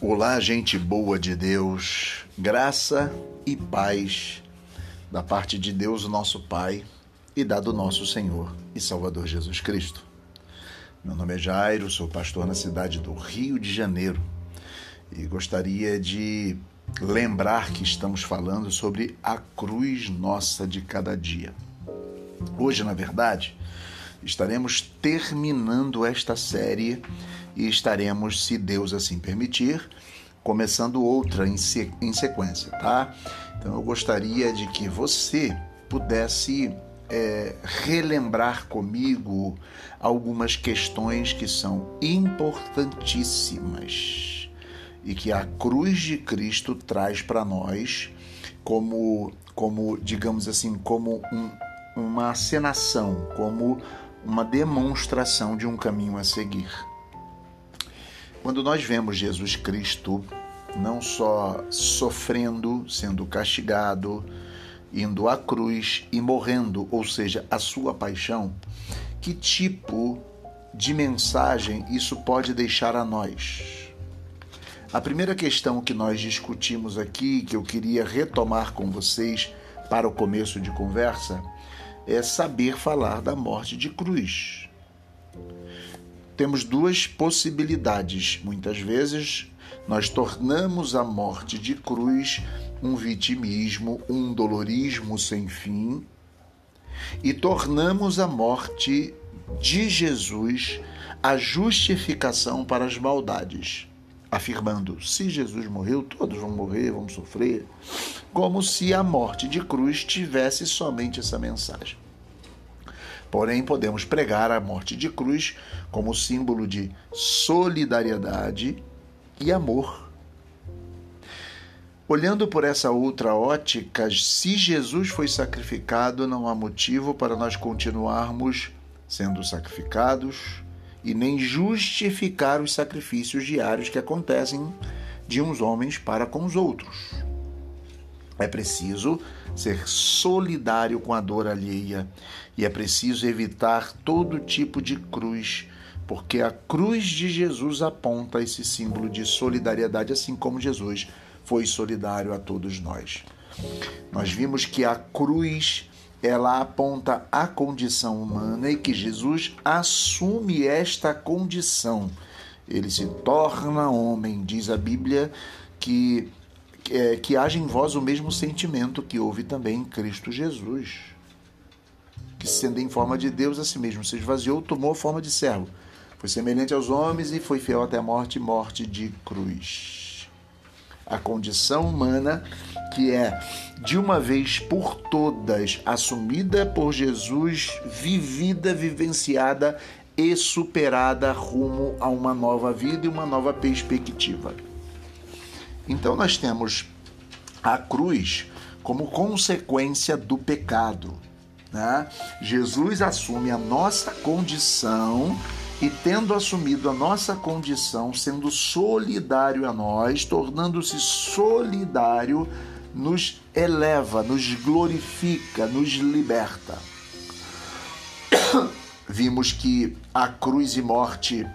Olá, gente boa de Deus, graça e paz da parte de Deus, nosso Pai, e da do nosso Senhor e Salvador Jesus Cristo. Meu nome é Jairo, sou pastor na cidade do Rio de Janeiro e gostaria de lembrar que estamos falando sobre a cruz nossa de cada dia. Hoje, na verdade, estaremos terminando esta série e estaremos, se Deus assim permitir, começando outra em, sequência, tá? Então eu gostaria de que você pudesse é, relembrar comigo algumas questões que são importantíssimas e que a cruz de Cristo traz para nós como, como, digamos assim, como um, uma acenação, como uma demonstração de um caminho a seguir. Quando nós vemos Jesus Cristo não só sofrendo, sendo castigado, indo à cruz e morrendo, ou seja, a sua paixão, que tipo de mensagem isso pode deixar a nós? A primeira questão que nós discutimos aqui, que eu queria retomar com vocês para o começo de conversa, é saber falar da morte de cruz. Temos duas possibilidades. Muitas vezes nós tornamos a morte de cruz um vitimismo, um dolorismo sem fim, e tornamos a morte de Jesus a justificação para as maldades, afirmando: se Jesus morreu, todos vão morrer, vão sofrer, como se a morte de cruz tivesse somente essa mensagem. Porém, podemos pregar a morte de cruz como símbolo de solidariedade e amor. Olhando por essa outra ótica, se Jesus foi sacrificado, não há motivo para nós continuarmos sendo sacrificados e nem justificar os sacrifícios diários que acontecem de uns homens para com os outros. É preciso ser solidário com a dor alheia e é preciso evitar todo tipo de cruz, porque a cruz de Jesus aponta esse símbolo de solidariedade, assim como Jesus foi solidário a todos nós. Nós vimos que a cruz ela aponta a condição humana e que Jesus assume esta condição. Ele se torna homem, diz a Bíblia que é, que haja em vós o mesmo sentimento que houve também em Cristo Jesus, que sendo em forma de Deus a si mesmo se esvaziou, tomou a forma de servo, foi semelhante aos homens e foi fiel até a morte, morte de cruz. A condição humana que é de uma vez por todas assumida por Jesus, vivida, vivenciada e superada rumo a uma nova vida e uma nova perspectiva. Então nós temos a cruz como consequência do pecado. Né? Jesus assume a nossa condição e, tendo assumido a nossa condição, sendo solidário a nós, tornando-se solidário, nos eleva, nos glorifica, nos liberta. Vimos que a cruz e morte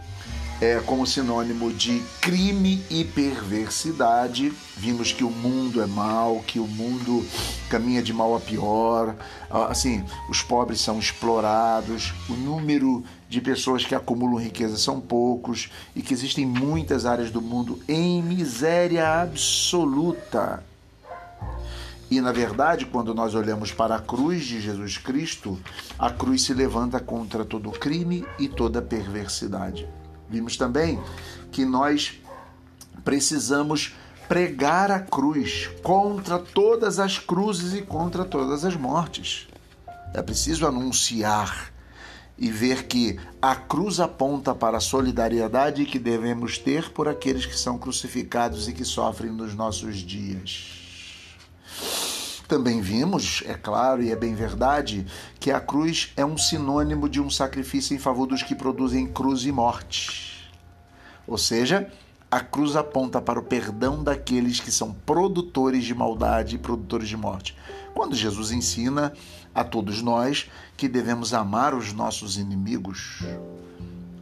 é, como sinônimo de crime e perversidade. Vimos que o mundo é mal, que o mundo caminha de mal a pior. Assim, os pobres são explorados, o número de pessoas que acumulam riqueza são poucos e que existem muitas áreas do mundo em miséria absoluta. E na verdade, quando nós olhamos para a cruz de Jesus Cristo, a cruz se levanta contra todo crime e toda perversidade. Vimos também que nós precisamos pregar a cruz contra todas as cruzes e contra todas as mortes. É preciso anunciar e ver que a cruz aponta para a solidariedade que devemos ter por aqueles que são crucificados e que sofrem nos nossos dias. Também vimos, é claro e é bem verdade, que a cruz é um sinônimo de um sacrifício em favor dos que produzem cruz e morte. Ou seja, a cruz aponta para o perdão daqueles que são produtores de maldade e produtores de morte. Quando Jesus ensina a todos nós que devemos amar os nossos inimigos,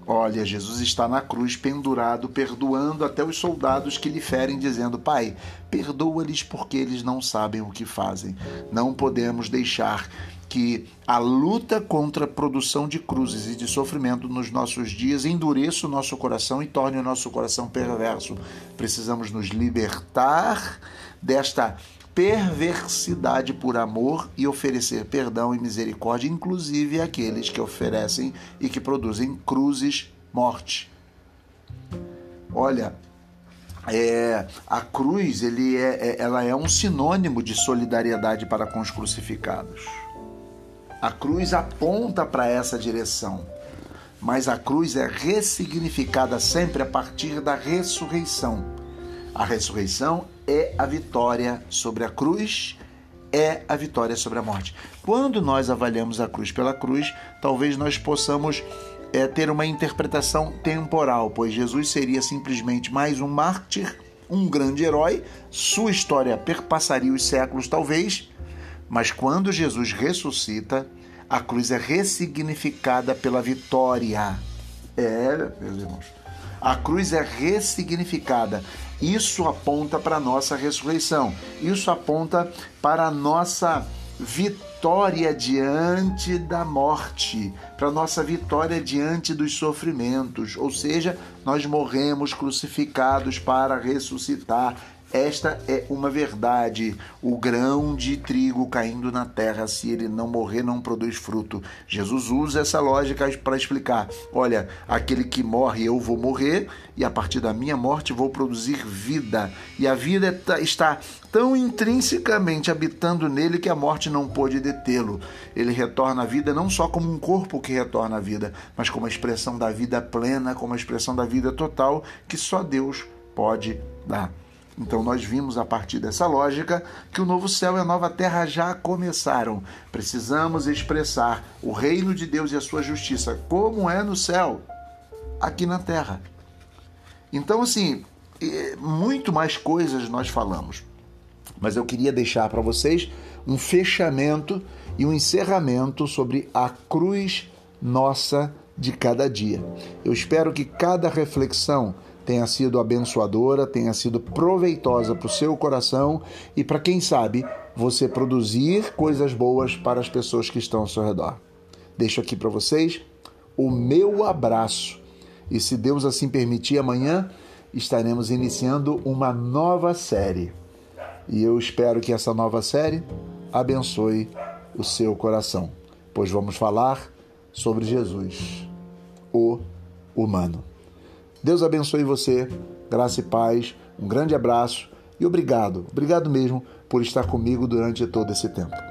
Olha, Jesus está na cruz pendurado, perdoando até os soldados que lhe ferem, dizendo: Pai, perdoa-lhes porque eles não sabem o que fazem. Não podemos deixar que a luta contra a produção de cruzes e de sofrimento nos nossos dias endureça o nosso coração e torne o nosso coração perverso. Precisamos nos libertar desta perversidade por amor e oferecer perdão e misericórdia, inclusive àqueles que oferecem e que produzem cruzes, morte. Olha, é, a cruz ele é, é, ela é um sinônimo de solidariedade para com os crucificados. A cruz aponta para essa direção, mas a cruz é ressignificada sempre a partir da ressurreição. A ressurreição é a vitória sobre a cruz, é a vitória sobre a morte. Quando nós avaliamos a cruz pela cruz, talvez nós possamos é, ter uma interpretação temporal, pois Jesus seria simplesmente mais um mártir, um grande herói, sua história perpassaria os séculos, talvez, mas quando Jesus ressuscita, a cruz é ressignificada pela vitória. É, meus irmãos. A cruz é ressignificada. Isso aponta para a nossa ressurreição. Isso aponta para a nossa vitória diante da morte, para a nossa vitória diante dos sofrimentos. Ou seja, nós morremos crucificados para ressuscitar esta é uma verdade. O grão de trigo caindo na terra, se ele não morrer, não produz fruto. Jesus usa essa lógica para explicar: olha, aquele que morre, eu vou morrer, e a partir da minha morte vou produzir vida. E a vida está tão intrinsecamente habitando nele que a morte não pôde detê-lo. Ele retorna à vida não só como um corpo que retorna à vida, mas como a expressão da vida plena, como a expressão da vida total que só Deus pode dar. Então, nós vimos a partir dessa lógica que o novo céu e a nova terra já começaram. Precisamos expressar o reino de Deus e a sua justiça, como é no céu, aqui na terra. Então, assim, muito mais coisas nós falamos, mas eu queria deixar para vocês um fechamento e um encerramento sobre a cruz nossa de cada dia. Eu espero que cada reflexão tenha sido abençoadora, tenha sido proveitosa para o seu coração e para quem sabe você produzir coisas boas para as pessoas que estão ao seu redor. Deixo aqui para vocês o meu abraço e se Deus assim permitir, amanhã estaremos iniciando uma nova série. E eu espero que essa nova série abençoe o seu coração, pois vamos falar sobre Jesus, o humano. Deus abençoe você, graça e paz, um grande abraço e obrigado, obrigado mesmo por estar comigo durante todo esse tempo.